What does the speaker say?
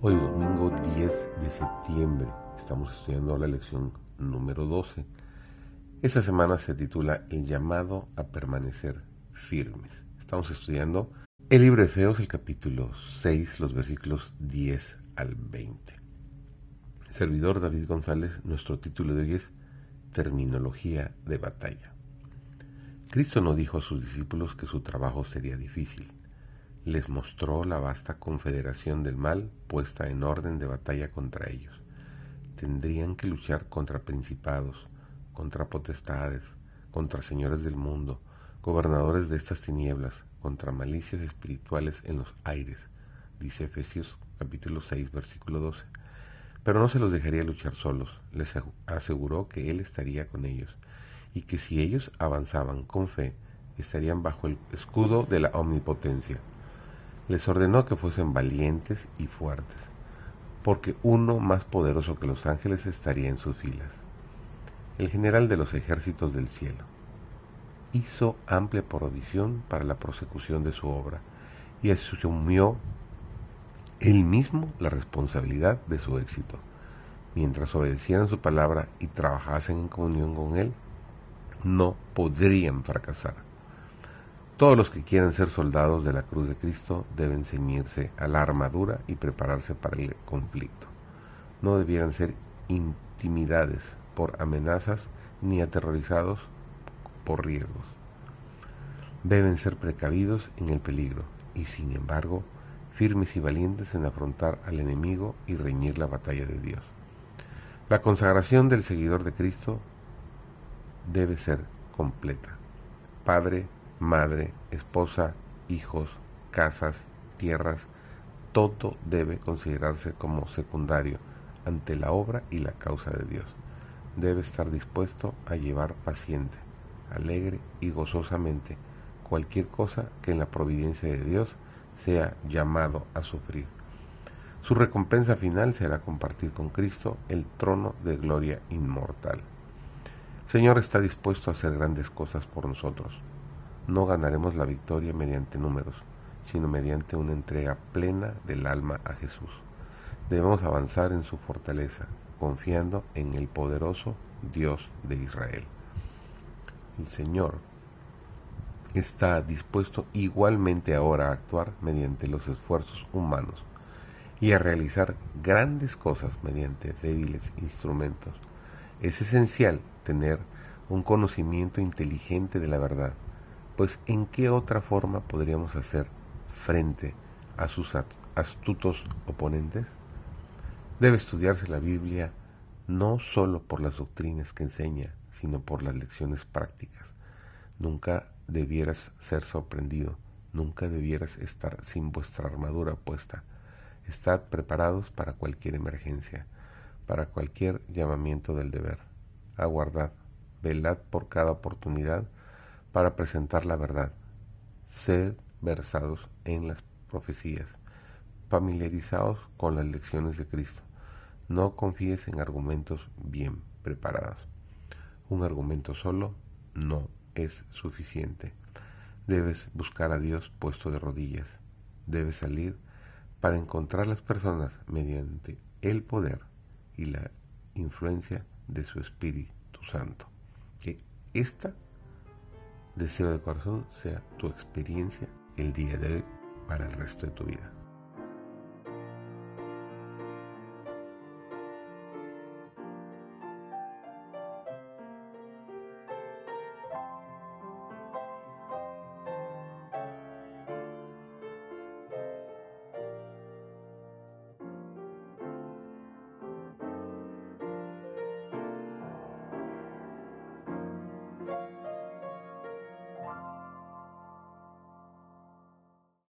Hoy domingo 10 de septiembre estamos estudiando la lección número 12. Esta semana se titula El llamado a permanecer firmes. Estamos estudiando el libro de Feos, el capítulo 6, los versículos 10 al 20. Servidor David González, nuestro título de hoy es Terminología de batalla. Cristo no dijo a sus discípulos que su trabajo sería difícil les mostró la vasta confederación del mal puesta en orden de batalla contra ellos. Tendrían que luchar contra principados, contra potestades, contra señores del mundo, gobernadores de estas tinieblas, contra malicias espirituales en los aires, dice Efesios capítulo 6 versículo 12. Pero no se los dejaría luchar solos, les aseguró que Él estaría con ellos y que si ellos avanzaban con fe, estarían bajo el escudo de la omnipotencia les ordenó que fuesen valientes y fuertes, porque uno más poderoso que los ángeles estaría en sus filas. El general de los ejércitos del cielo hizo amplia provisión para la prosecución de su obra y asumió él mismo la responsabilidad de su éxito. Mientras obedecieran su palabra y trabajasen en comunión con Él, no podrían fracasar. Todos los que quieran ser soldados de la cruz de Cristo deben ceñirse a la armadura y prepararse para el conflicto. No debieran ser intimidades por amenazas ni aterrorizados por riesgos. Deben ser precavidos en el peligro y sin embargo firmes y valientes en afrontar al enemigo y reñir la batalla de Dios. La consagración del seguidor de Cristo debe ser completa. Padre, madre, esposa, hijos, casas, tierras, todo debe considerarse como secundario ante la obra y la causa de Dios. Debe estar dispuesto a llevar paciente, alegre y gozosamente cualquier cosa que en la providencia de Dios sea llamado a sufrir. Su recompensa final será compartir con Cristo el trono de gloria inmortal. Señor está dispuesto a hacer grandes cosas por nosotros no ganaremos la victoria mediante números, sino mediante una entrega plena del alma a Jesús. Debemos avanzar en su fortaleza, confiando en el poderoso Dios de Israel. El Señor está dispuesto igualmente ahora a actuar mediante los esfuerzos humanos y a realizar grandes cosas mediante débiles instrumentos. Es esencial tener un conocimiento inteligente de la verdad pues ¿en qué otra forma podríamos hacer frente a sus astutos oponentes? Debe estudiarse la Biblia no solo por las doctrinas que enseña, sino por las lecciones prácticas. Nunca debieras ser sorprendido, nunca debieras estar sin vuestra armadura puesta. Estad preparados para cualquier emergencia, para cualquier llamamiento del deber. Aguardad, velad por cada oportunidad para presentar la verdad. Sed versados en las profecías, familiarizados con las lecciones de Cristo. No confíes en argumentos bien preparados. Un argumento solo no es suficiente. Debes buscar a Dios puesto de rodillas. Debes salir para encontrar las personas mediante el poder y la influencia de su Espíritu Santo. Que esta deseo de corazón sea tu experiencia el día de hoy para el resto de tu vida.